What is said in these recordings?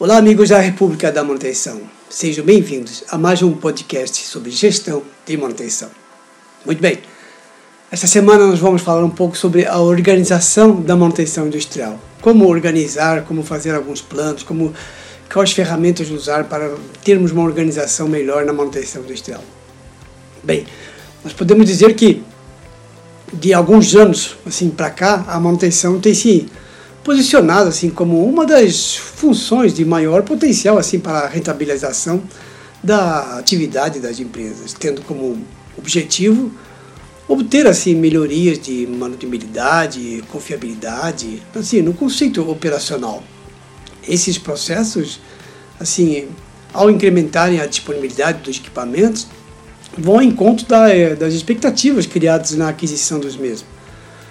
Olá, amigos da República da Manutenção. Sejam bem-vindos a mais um podcast sobre gestão de manutenção. Muito bem, esta semana nós vamos falar um pouco sobre a organização da manutenção industrial. Como organizar, como fazer alguns planos, como quais ferramentas usar para termos uma organização melhor na manutenção industrial. Bem, nós podemos dizer que de alguns anos assim para cá a manutenção tem se posicionado assim como uma das funções de maior potencial assim para a rentabilização da atividade das empresas, tendo como objetivo obter assim melhorias de manutenibilidade, confiabilidade, assim no conceito operacional. Esses processos, assim, ao incrementarem a disponibilidade dos equipamentos, vão ao encontro da, eh, das expectativas criadas na aquisição dos mesmos.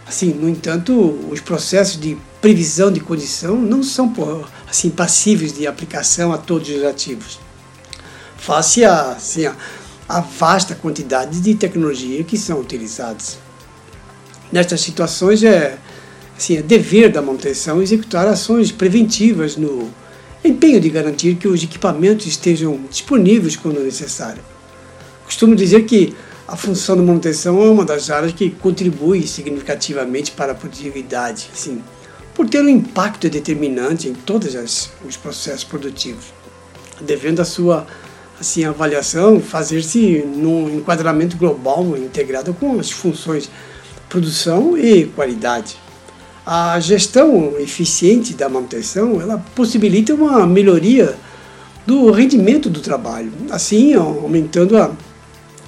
Assim, no entanto, os processos de previsão de condição não são assim passíveis de aplicação a todos os ativos. Face a, assim, a, a vasta quantidade de tecnologia que são utilizadas. Nestas situações é, assim, é dever da manutenção executar ações preventivas no empenho de garantir que os equipamentos estejam disponíveis quando necessário. Costumo dizer que a função da manutenção é uma das áreas que contribui significativamente para a produtividade, assim, por ter um impacto determinante em todos os processos produtivos, devendo a sua assim, avaliação fazer-se num enquadramento global integrado com as funções produção e qualidade. A gestão eficiente da manutenção ela possibilita uma melhoria do rendimento do trabalho, assim aumentando a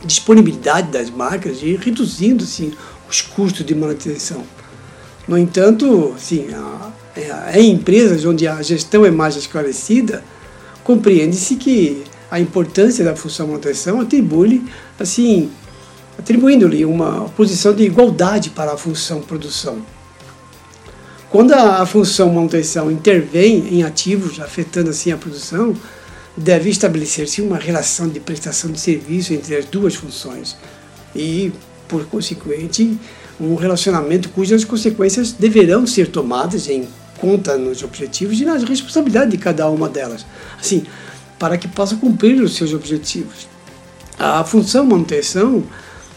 disponibilidade das máquinas e reduzindo assim, os custos de manutenção. No entanto, a, em empresas onde a gestão é mais esclarecida, compreende-se que a importância da função manutenção atribui assim, atribuindo-lhe uma posição de igualdade para a função produção. Quando a função manutenção intervém em ativos afetando assim a produção, deve estabelecer-se uma relação de prestação de serviço entre as duas funções e, por consequente, um relacionamento cujas consequências deverão ser tomadas em conta nos objetivos e nas responsabilidades de cada uma delas, assim, para que possa cumprir os seus objetivos. A função manutenção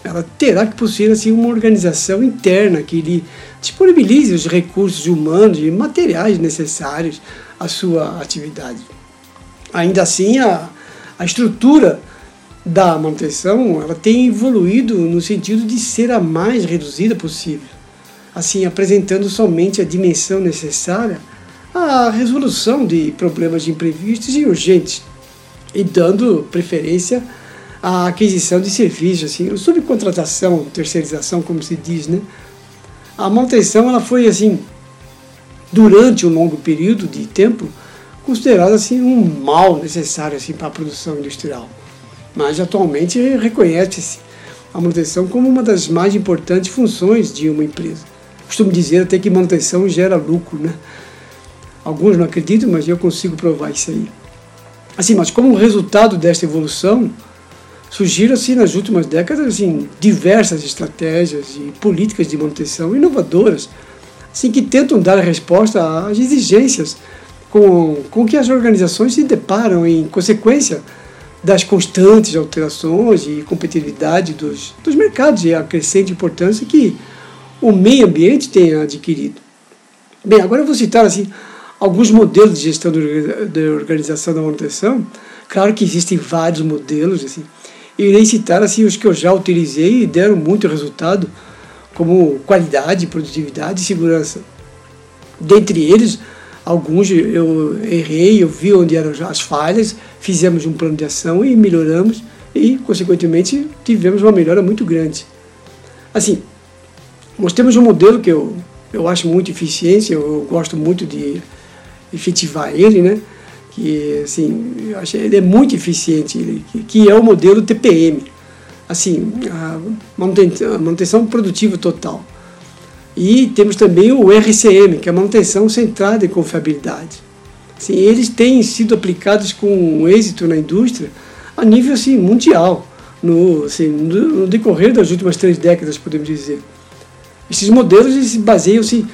ela terá que possuir assim, uma organização interna que lhe disponibilize os recursos humanos e materiais necessários à sua atividade. Ainda assim, a, a estrutura da manutenção ela tem evoluído no sentido de ser a mais reduzida possível, assim apresentando somente a dimensão necessária à resolução de problemas imprevistos e urgentes e dando preferência à aquisição de serviços, assim, subcontratação, terceirização, como se diz, né? A manutenção ela foi assim durante um longo período de tempo considerado assim um mal necessário assim para a produção industrial. Mas atualmente reconhece-se a manutenção como uma das mais importantes funções de uma empresa. Costumo dizer até que manutenção gera lucro, né? Alguns não acreditam, mas eu consigo provar isso aí. Assim, mas como resultado desta evolução, surgiram assim nas últimas décadas assim, diversas estratégias e políticas de manutenção inovadoras, assim que tentam dar resposta às exigências com, com que as organizações se deparam em consequência das constantes alterações e competitividade dos, dos mercados e a crescente importância que o meio ambiente tem adquirido. Bem, agora eu vou citar assim alguns modelos de gestão de organização da manutenção. Claro que existem vários modelos, assim. Eu irei citar assim os que eu já utilizei e deram muito resultado, como qualidade, produtividade e segurança. Dentre eles, Alguns eu errei, eu vi onde eram as falhas, fizemos um plano de ação e melhoramos e, consequentemente, tivemos uma melhora muito grande. Assim, nós temos um modelo que eu, eu acho muito eficiente, eu gosto muito de efetivar ele, né? que assim, eu acho ele é muito eficiente, ele, que é o modelo TPM, assim, a manutenção, a manutenção produtiva total. E temos também o RCM, que é a manutenção centrada em confiabilidade. Assim, eles têm sido aplicados com êxito na indústria a nível assim, mundial, no, assim, no decorrer das últimas três décadas, podemos dizer. Esses modelos se baseiam-se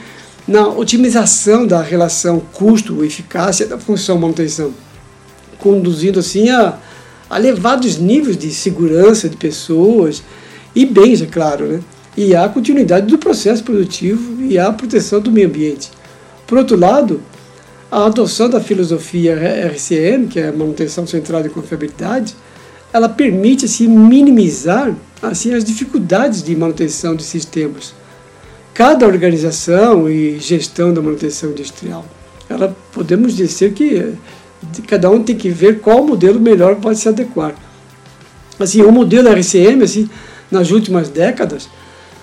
na otimização da relação custo-eficácia da função manutenção, conduzindo assim a, a elevados níveis de segurança de pessoas e bens, é claro, né? E a continuidade do processo produtivo e a proteção do meio ambiente. Por outro lado, a adoção da filosofia RCM, que é a manutenção centrada em confiabilidade, ela permite assim, minimizar assim, as dificuldades de manutenção de sistemas. Cada organização e gestão da manutenção industrial, ela podemos dizer que cada um tem que ver qual modelo melhor pode se adequar. Assim, o modelo RCM, assim, nas últimas décadas,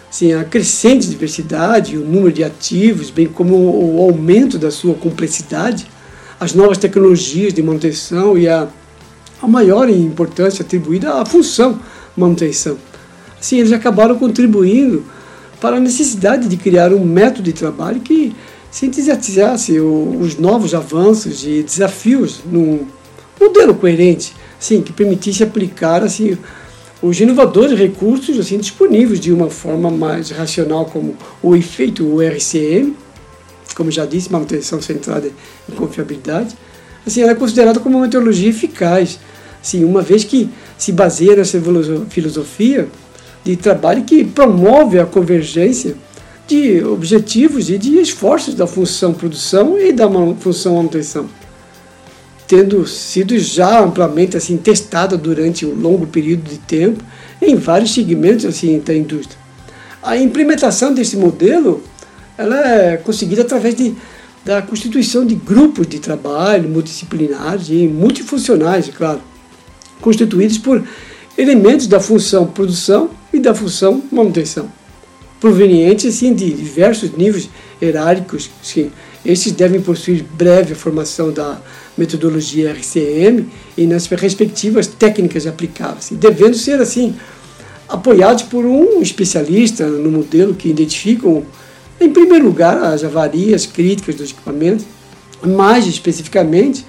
assim, a crescente diversidade, o número de ativos, bem como o aumento da sua complexidade, as novas tecnologias de manutenção e a, a maior importância atribuída à função manutenção. Assim, eles acabaram contribuindo para a necessidade de criar um método de trabalho que sintetizasse os novos avanços e desafios num modelo coerente, assim, que permitisse aplicar assim, os inovadores recursos assim, disponíveis de uma forma mais racional, como o efeito o RCM, como já disse, manutenção centrada em confiabilidade, assim, ela é considerada como uma metodologia eficaz, assim, uma vez que se baseia nessa filosofia de trabalho que promove a convergência de objetivos e de esforços da função produção e da função manutenção tendo sido já amplamente assim testada durante um longo período de tempo em vários segmentos assim da indústria. A implementação desse modelo ela é conseguida através de, da constituição de grupos de trabalho multidisciplinares e multifuncionais, é claro, constituídos por elementos da função produção e da função manutenção, provenientes assim, de diversos níveis hierárquicos. Sim. Esses devem possuir breve formação da metodologia RCM e nas respectivas técnicas aplicáveis, devendo ser assim apoiados por um especialista no modelo que identificam, em primeiro lugar, as avarias críticas dos equipamentos, mais especificamente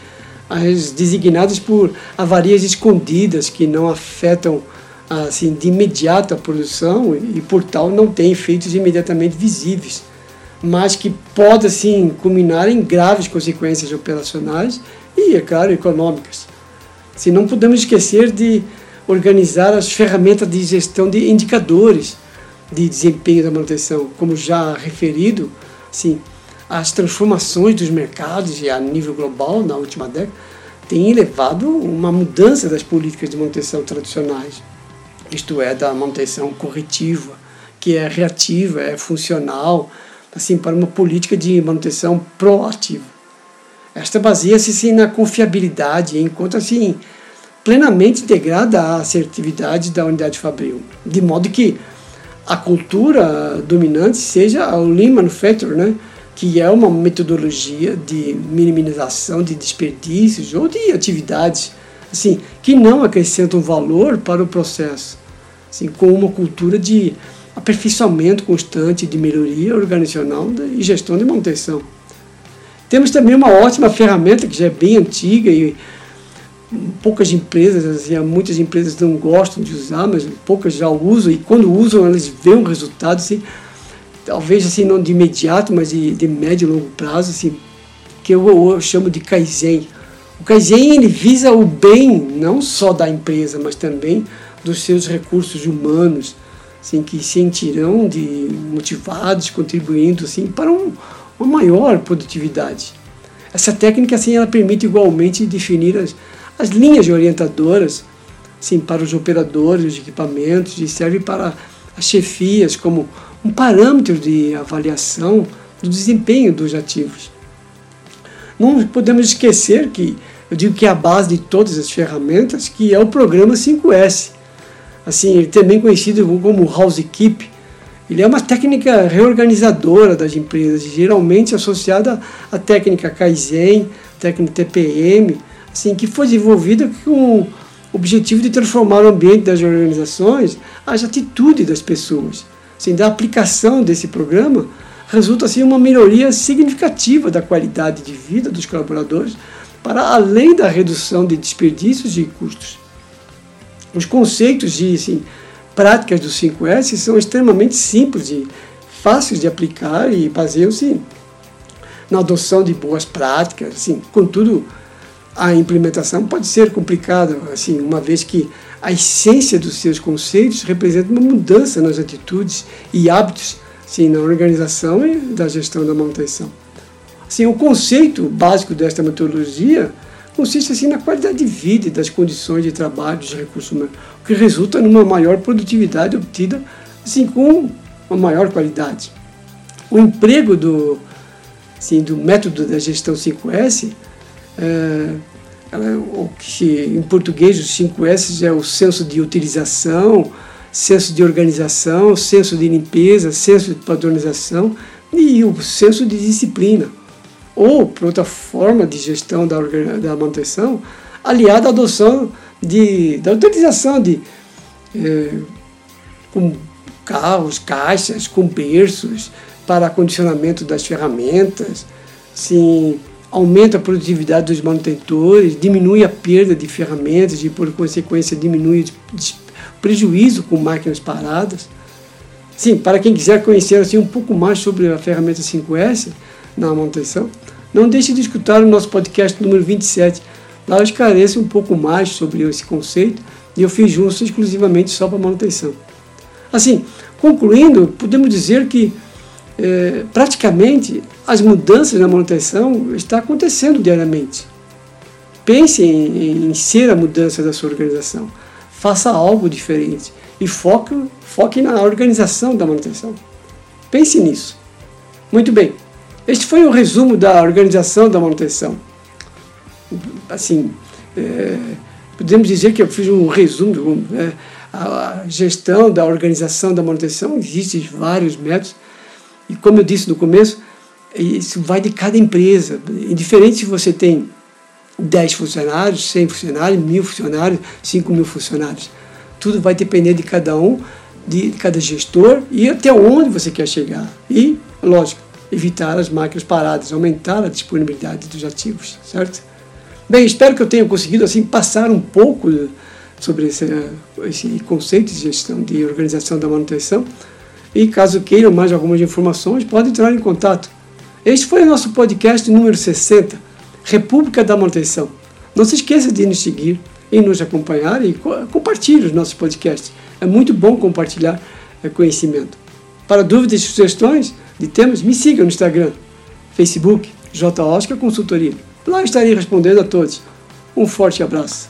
as designadas por avarias escondidas que não afetam assim de imediato a produção e por tal não têm efeitos imediatamente visíveis, mas que podem assim culminar em graves consequências operacionais e, é claro, econômicas. Se não podemos esquecer de organizar as ferramentas de gestão de indicadores de desempenho da manutenção, como já referido, assim, as transformações dos mercados a nível global na última década têm levado uma mudança das políticas de manutenção tradicionais, isto é, da manutenção corretiva, que é reativa, é funcional, assim, para uma política de manutenção proativa. Esta baseia-se sim na confiabilidade e encontra-se plenamente integrada à assertividade da unidade fabril, de modo que a cultura dominante seja o Lean Manufacturing, né? que é uma metodologia de minimização de desperdícios ou de atividades assim, que não acrescentam valor para o processo, assim, com uma cultura de aperfeiçoamento constante de melhoria organizacional e gestão de manutenção. Temos também uma ótima ferramenta que já é bem antiga e poucas empresas, assim, muitas empresas não gostam de usar, mas poucas já usam e quando usam elas veem um resultado, assim, talvez assim não de imediato, mas de, de médio e longo prazo, assim, que eu, eu chamo de Kaizen. O Kaizen ele visa o bem não só da empresa, mas também dos seus recursos humanos, assim, que se sentirão de motivados, contribuindo assim para um uma maior produtividade. Essa técnica assim ela permite igualmente definir as, as linhas orientadoras assim, para os operadores de equipamentos e serve para as chefias como um parâmetro de avaliação do desempenho dos ativos. Não podemos esquecer que eu digo que é a base de todas as ferramentas, que é o programa 5S, assim, também conhecido como Housekeep, ele é uma técnica reorganizadora das empresas, geralmente associada à técnica Kaizen, técnica TPM, assim, que foi desenvolvida com o objetivo de transformar o ambiente das organizações as atitudes das pessoas. Assim, da aplicação desse programa resulta assim uma melhoria significativa da qualidade de vida dos colaboradores para além da redução de desperdícios e custos. Os conceitos de assim, práticas do 5S são extremamente simples e fáceis de aplicar e baseiam-se na adoção de boas práticas, assim, contudo, a implementação pode ser complicada, assim, uma vez que a essência dos seus conceitos representa uma mudança nas atitudes e hábitos assim, na organização e da gestão da manutenção. Assim, o conceito básico desta metodologia consiste assim, na qualidade de vida e das condições de trabalho dos recursos humanos, o que resulta numa maior produtividade obtida assim, com uma maior qualidade. O emprego do, assim, do método da gestão 5S é, o que em português os 5 S é o senso de utilização, senso de organização, senso de limpeza, senso de padronização e o senso de disciplina. Ou, por outra forma de gestão da, da manutenção, aliada à adoção de, da utilização de é, com carros, caixas, com berços para acondicionamento das ferramentas, sim, aumenta a produtividade dos manutentores, diminui a perda de ferramentas e, por consequência, diminui o prejuízo com máquinas paradas. Sim, para quem quiser conhecer assim, um pouco mais sobre a ferramenta 5S na manutenção, não deixe de escutar o nosso podcast número 27. Lá eu esclareço um pouco mais sobre esse conceito e eu fiz junto exclusivamente só para manutenção. Assim, concluindo, podemos dizer que é, praticamente as mudanças na manutenção estão acontecendo diariamente. Pense em, em, ser a mudança da sua organização. Faça algo diferente e foque, foque na organização da manutenção. Pense nisso. Muito bem. Este foi o resumo da organização da manutenção. Assim, é, podemos dizer que eu fiz um resumo. É, a gestão da organização da manutenção, existem vários métodos e como eu disse no começo, isso vai de cada empresa. Indiferente se você tem 10 funcionários, 100 funcionários, mil funcionários, 5 mil funcionários. Tudo vai depender de cada um, de cada gestor e até onde você quer chegar. E, lógico, evitar as máquinas paradas, aumentar a disponibilidade dos ativos, certo? Bem, espero que eu tenha conseguido assim passar um pouco sobre esse, esse conceito de gestão de organização da manutenção. E caso queiram mais algumas informações, pode entrar em contato. Este foi o nosso podcast número 60, República da Manutenção. Não se esqueça de nos seguir e nos acompanhar e compartilhe os nossos podcasts. É muito bom compartilhar é, conhecimento. Para dúvidas e sugestões de temas, me siga no Instagram, Facebook, J. Oscar Consultoria. Lá estarei respondendo a todos. Um forte abraço.